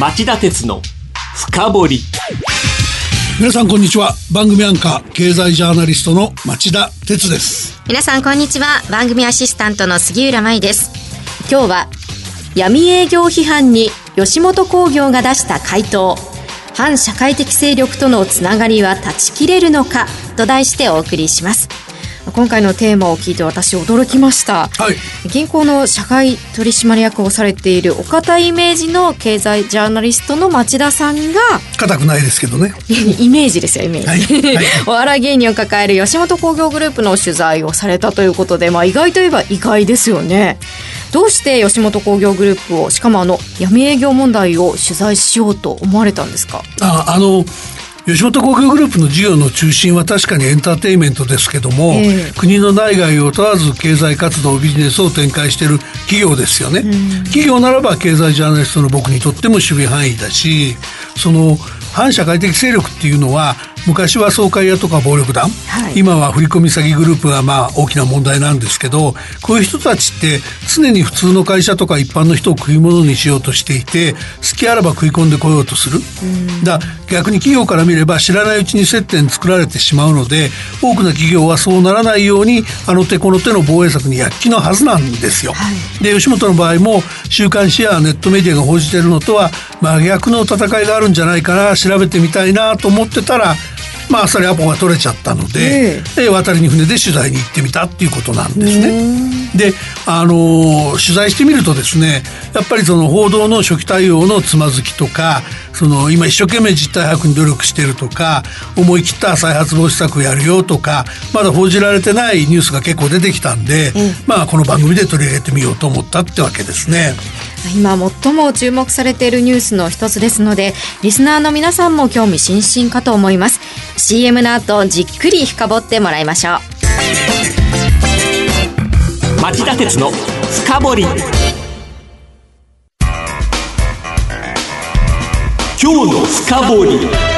町田鉄の深掘り。皆さんこんにちは。番組アンカー経済ジャーナリストの町田鉄です。皆さんこんにちは。番組アシスタントの杉浦舞です。今日は闇営業批判に吉本興業が出した回答。反社会的勢力とのつながりは断ち切れるのかと題してお送りします今回のテーマを聞いて私驚きました、はい、銀行の社会取締役をされている岡田イメージの経済ジャーナリストの町田さんが硬くないですけどね。イメージですよイメージ、はい。はい、お笑い芸人を抱える吉本興業グループの取材をされたということで、まあ、意外といえば意外ですよね。どうして吉本興業グループをしかもあの闇営業問題を取材しようと思われたんですか？ああの吉本興業グループの事業の中心は確かにエンターテインメントですけども、えー、国の内外を問わず経済活動ビジネスを展開している企業ですよね、企業ならば経済ジャーナリストの僕にとっても守備範囲だしその反社会的勢力っていうのは昔は総会屋とか暴力団、はい、今は振込詐欺グループがまあ大きな問題なんですけどこういう人たちって常に普通の会社とか一般の人を食い物にしようとしていて好きあらば食い込んでこようとする。だ逆に企業から見れば知らないうちに接点作られてしまうので多くの企業はそうならないようにあの手この手の防衛策に躍起のはずなんですよ。はい、で吉本の場合も週刊誌やネットメディアが報じてるのとは真逆の戦いがあるんじゃないかな調べてみたいなと思ってたらまあそれアポが取れちゃったので、えー、渡りに船で取材に行ってみたっていうことなんですね。であの取材してみるとですねやっぱりその報道の初期対応のつまずきとかその今一生懸命実態把握に努力してるとか思い切った再発防止策をやるよとかまだ報じられてないニュースが結構出てきたんで、まあこの番組で取り上げてみようと思ったってわけですね。今最も注目されているニュースの一つですのでリスナーの皆さんも興味津々かと思います CM の後じっくり深掘ってもらいましょう。町田鉄の深掘り。今日の深掘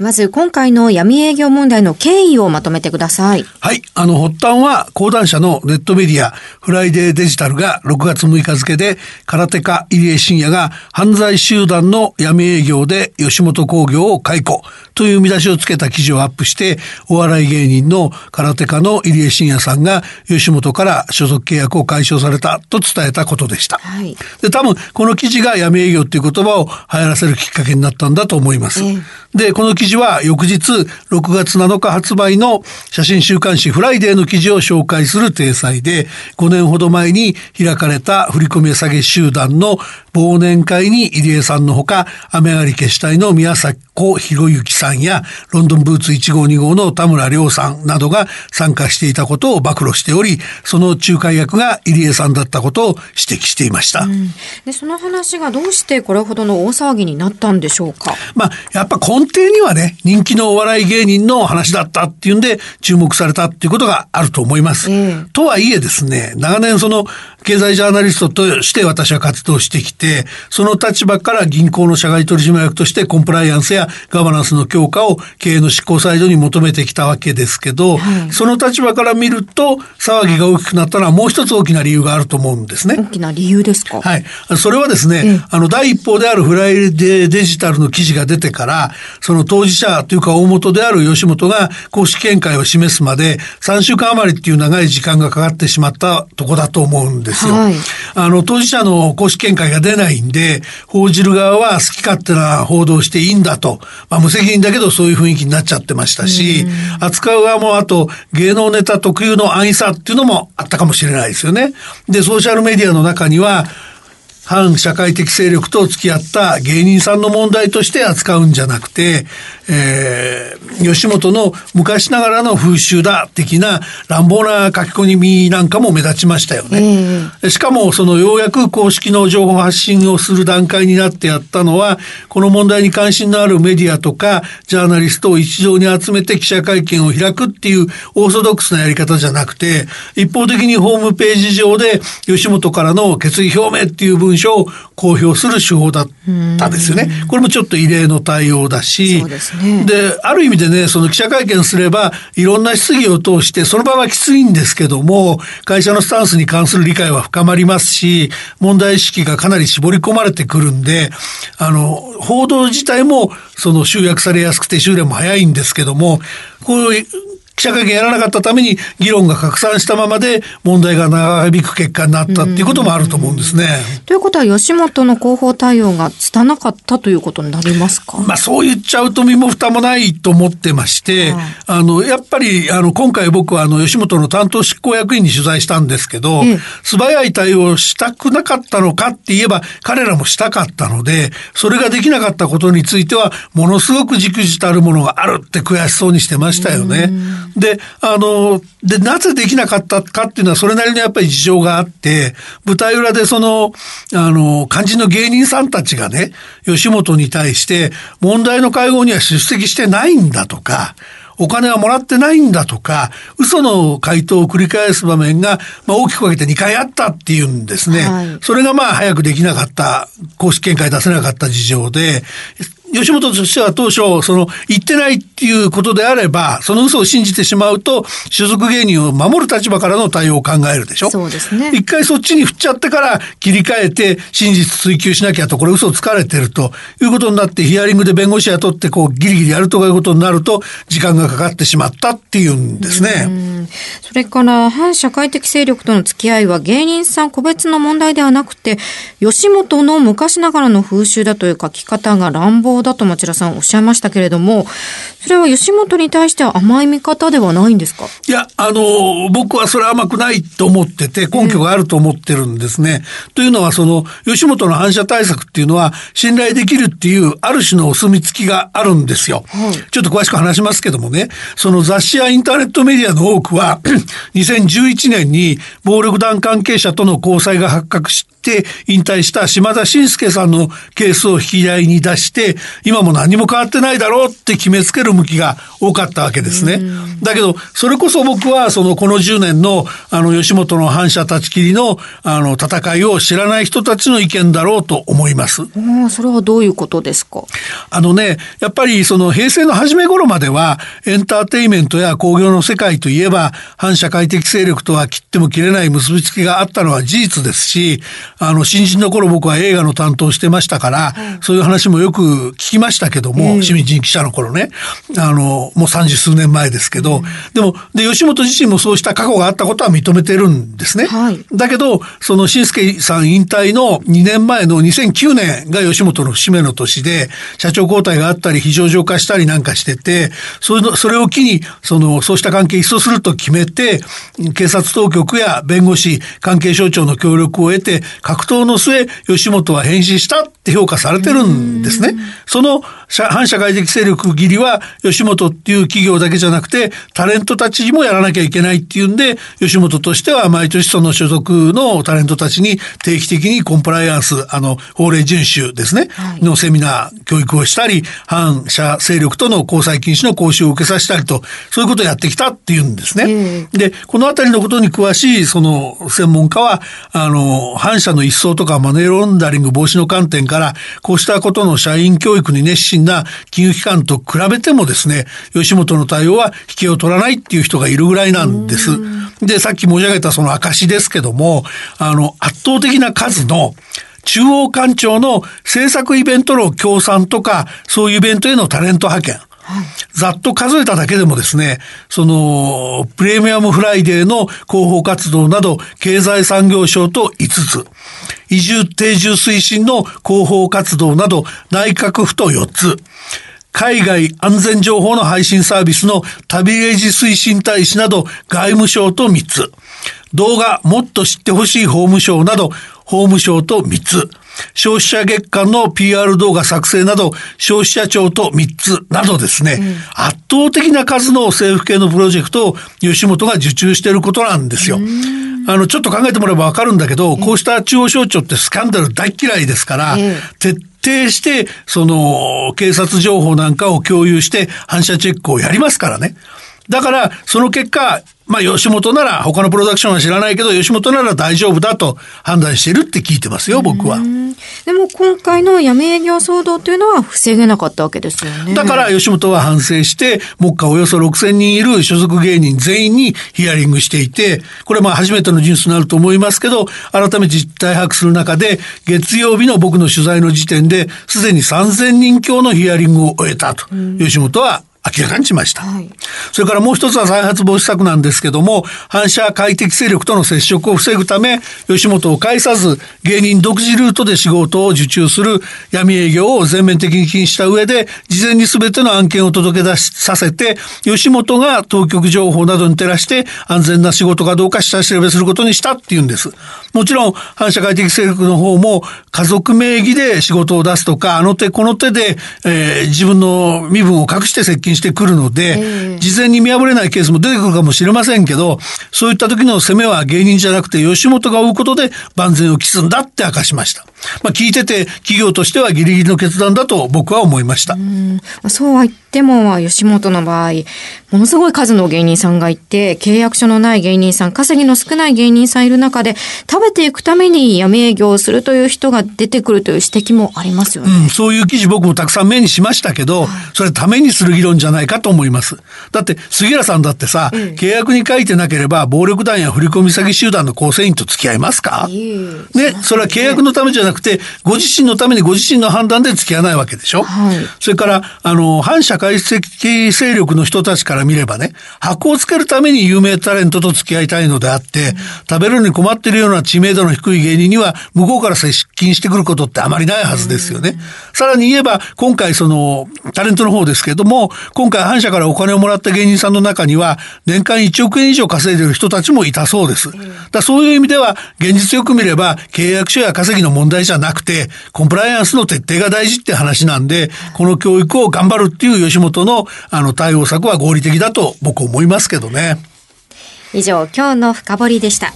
まず今回の闇営業問題の経緯をまとめてください。はい。あの、発端は講談社のネットメディア、フライデーデジタルが6月6日付で、空手家入江信也が犯罪集団の闇営業で吉本興業を解雇という見出しをつけた記事をアップして、お笑い芸人の空手家の入江信也さんが吉本から所属契約を解消されたと伝えたことでした。はい。で、多分この記事が闇営業っていう言葉を流行らせるきっかけになったんだと思います。えー、で、この記事記事は翌日6月7日発売の写真週刊誌フライデーの記事を紹介する体裁で5年ほど前に開かれた振り込め詐欺集団の忘年会に入江さんのほか雨上がり決死隊の宮迫博之さんやロンドンブーツ1号2号の田村亮さんなどが参加していたことを暴露しておりその仲介役が入江さんだったことを指摘していました、うん、でその話がどうしてこれほどの大騒ぎになったんでしょうか？まあやっぱ根底にはね人気のお笑い芸人の話だったっていうんで注目されたっていうことがあると思います、えー、とはいえですね長年その経済ジャーナリストとして私は活動してきて、その立場から銀行の社外取締役としてコンプライアンスやガバナンスの強化を経営の執行サイドに求めてきたわけですけど、はい、その立場から見ると騒ぎが大きくなったのはもう一つ大きな理由があると思うんですね。大きな理由ですか？はい。それはですね、あの、第一報であるフライデーデジタルの記事が出てから、その当事者というか大元である吉本が公式見解を示すまで3週間余りっていう長い時間がかかってしまったとこだと思うんですですよ。はい、あの、当事者の公式見解が出ないんで、報じる側は好き勝手な報道していいんだと、まあ、無責任だけどそういう雰囲気になっちゃってましたし、扱う側もあと芸能ネタ特有の安易さっていうのもあったかもしれないですよね。で、ソーシャルメディアの中には、反社会的勢力と付き合った芸人さんの問題として扱うんじゃなくて、えー、吉本の昔ながらの風習だ的な乱暴な書き込みなんかも目立ちましたよね。しかもそのようやく公式の情報発信をする段階になってやったのは、この問題に関心のあるメディアとかジャーナリストを一堂に集めて記者会見を開くっていうオーソドックスなやり方じゃなくて、一方的にホームページ上で吉本からの決意表明っていう文章を公表する手法だったんですよね。これもちょっと異例の対応だし、ね、で、ある意味でね、その記者会見すれば、いろんな質疑を通して、その場はきついんですけども、会社のスタンスに関する理解は深まりますし、問題意識がかなり絞り込まれてくるんで、あの、報道自体も、その集約されやすくて修練も早いんですけども、こういう記者会見やらなかったために議論が拡散したままで問題が長引く結果になったっていうこともあると思うんですね。ということは吉本の広報対応が拙かったということになりますか？まあそう言っちゃうと身も蓋もないと思ってまして、はい、あの、やっぱりあの今回僕はあの吉本の担当執行役員に取材したんですけど、ええ、素早い対応したくなかったのかって言えば彼らもしたかったので、それができなかったことについてはものすごくじくじたるものがあるって悔しそうにしてましたよね。で、あの、で、なぜできなかったかっていうのはそれなりにやっぱり事情があって、舞台裏でその、あの、肝心の芸人さんたちがね、吉本に対して問題の会合には出席してないんだとか、お金はもらってないんだとか、嘘の回答を繰り返す場面が、まあ、大きく分けて2回あったっていうんですね。はい、それがまあ早くできなかった、公式見解出せなかった事情で、吉本としては当初、その、言ってないっていうことであれば、その嘘を信じてしまうと、所属芸人を守る立場からの対応を考えるでしょ？そうですね。一回そっちに振っちゃってから切り替えて、真実追求しなきゃと、これ嘘をつかれてるということになって、ヒアリングで弁護士雇って、こう、ギリギリやるとかいうことになると、時間がかかってしまったっていうんですね。それから、反社会的勢力との付き合いは芸人さん個別の問題ではなくて、吉本の昔ながらの風習だという書き方が乱暴だと町田さんおっしゃいましたけれども、それは吉本に対しては甘い見方ではないんですか？いや、あの、僕はそれ甘くないと思ってて、根拠があると思ってるんですね。えー、というのは、その、吉本の反射対策っていうのは、信頼できるっていう、ある種のお墨付きがあるんですよ。はい、ちょっと詳しく話しますけどもね、その雑誌やインターネットメディアの多くは、2011年に暴力団関係者との交際が発覚しって引退した島田紳介さんのケースを引き合いに出して、今も何も変わってないだろうって決めつける向きが多かったわけですね。だけど、それこそ僕は、その、この10年の、あの、吉本の反社立ち切りの、あの、戦いを知らない人たちの意見だろうと思います。それはどういうことですか？あのね、やっぱり、その、平成の初め頃までは、エンターテイメントや工業の世界といえば、反社会的勢力とは切っても切れない結びつきがあったのは事実ですし、あの、新人の頃僕は映画の担当してましたから、そういう話もよく聞きましたけども、清水人記者の頃ね、あの、もう三十数年前ですけど、でも、で、吉本自身もそうした過去があったことは認めてるんですね。はい、だけど、その新助さん引退の2年前の2009年が吉本の節目の年で、社長交代があったり、非常上化したりなんかしてて、それそれを機に、その、そうした関係一掃すると決めて、警察当局や弁護士、関係省庁の協力を得て、格闘の末、吉本は変死した。って評価されてるんですね。その反社会的勢力切りは、吉本っていう企業だけじゃなくて、タレントたちにもやらなきゃいけないっていうんで、吉本としては毎年その所属のタレントたちに定期的にコンプライアンス、あの、法令遵守ですね、はい、のセミナー、教育をしたり、反社勢力との交際禁止の講習を受けさせたりと、そういうことをやってきたっていうんですね。で、このあたりのことに詳しい、その、専門家は、あの、反社の一層とかマネーロンダリング防止の観点から、こうしたことの社員教育に熱心な金融機関と比べてもですね、吉本の対応は引けを取らないっていう人がいるぐらいなんです。で、さっき申し上げたその証ですけども、あの、圧倒的な数の中央官庁の制作イベントの協賛とか、そういうイベントへのタレント派遣。ざっと数えただけでもですね、その、プレミアムフライデーの広報活動など、経済産業省と5つ、移住定住推進の広報活動など、内閣府と4つ、海外安全情報の配信サービスの旅レジ推進大使など外務省と3つ、動画もっと知ってほしい法務省など法務省と3つ、消費者月間の PR 動画作成など、消費者庁と3つなどですね、うん、圧倒的な数の政府系のプロジェクトを吉本が受注していることなんですよ。あの、ちょっと考えてもらえばわかるんだけど、こうした中央省庁ってスキャンダル大嫌いですから、徹底して、その、警察情報なんかを共有して反射チェックをやりますからね。だから、その結果、まあ吉本なら他のプロダクションは知らないけど吉本なら大丈夫だと判断してるって聞いてますよ僕は。でも今回の闇営業騒動というのは防げなかったわけですよね。だから吉本は反省して目下およそ6000人いる所属芸人全員にヒアリングしていてこれまあ初めてのニュースになると思いますけど改めて実態把握する中で月曜日の僕の取材の時点ですでに3000人強のヒアリングを終えたと、吉本は明らかにしました。はい、それからもう一つは再発防止策なんですけども、反射快適勢力との接触を防ぐため、吉本を介さず、芸人独自ルートで仕事を受注する闇営業を全面的に禁止した上で、事前に全ての案件を届け出させて、吉本が当局情報などに照らして安全な仕事かどうか下調べすることにしたっていうんです。もちろん、反社会的勢力の方も家族名義で仕事を出すとか、あの手この手で、えー、自分の身分を隠して接近してくるので、えー、事前に見破れないケースも出てくるかもしれませんけど、そういった時の攻めは芸人じゃなくて吉本が追うことで万全を期すんだって明かしました。まあ聞いてて企業としてはギリギリの決断だと僕は思いました。うそうは言っても吉本の場合、ものすごい数の芸人さんがいて、契約書のない芸人さん、稼ぎの少ない芸人さんいる中で、食べていくために闇営業をするという人が出てくるという指摘もありますよね。うん、そういう記事僕もたくさん目にしましたけど、それためにする議論じゃないかと思います。だって杉浦さんだってさ、うん、契約に書いてなければ暴力団や振り込み詐欺集団の構成員と付き合いますか、ね、それは契約のためじゃなくて、ご自身のためにご自身の判断で付き合わないわけでしょ、はい、それから、あの、反社会的勢力の人たちから見ればね、箔をつけるために有名タレントと付き合いたいのであって、食べるのに困ってるような知名度の低い芸人には、向こうから接近してくることってあまりないはずですよね。さらに言えば、今回その、タレントの方ですけれども、今回反社からお金をもらった芸人さんの中には、年間1億円以上稼いでる人たちもいたそうです。だそういう意味では、現実よく見れば、契約書や稼ぎの問題じゃなくて、コンプライアンスの徹底が大事って話なんで、この教育を頑張るっていう吉本のあの対応策は合理的だと僕思いますけどね。以上、今日の深掘りでした。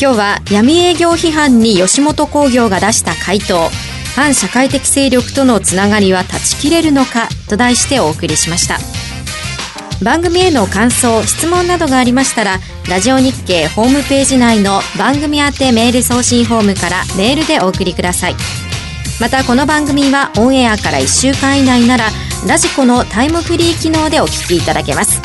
今日は闇営業批判に吉本興業が出した回答、反社会的勢力とのつながりは断ち切れるのかと題してお送りしました。番組への感想、質問などがありましたら、ラジオ日経ホームページ内の番組宛てメール送信フォームからメールでお送りください。またこの番組はオンエアから1週間以内なら、ラジコのタイムフリー機能でお聞きいただけます。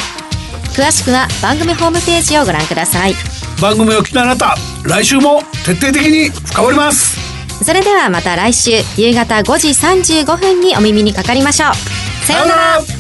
詳しくは番組ホームページをご覧ください。番組を聞きあなた、来週も徹底的に深掘ります。それではまた来週夕方5時35分にお耳にかかりましょう。さようなら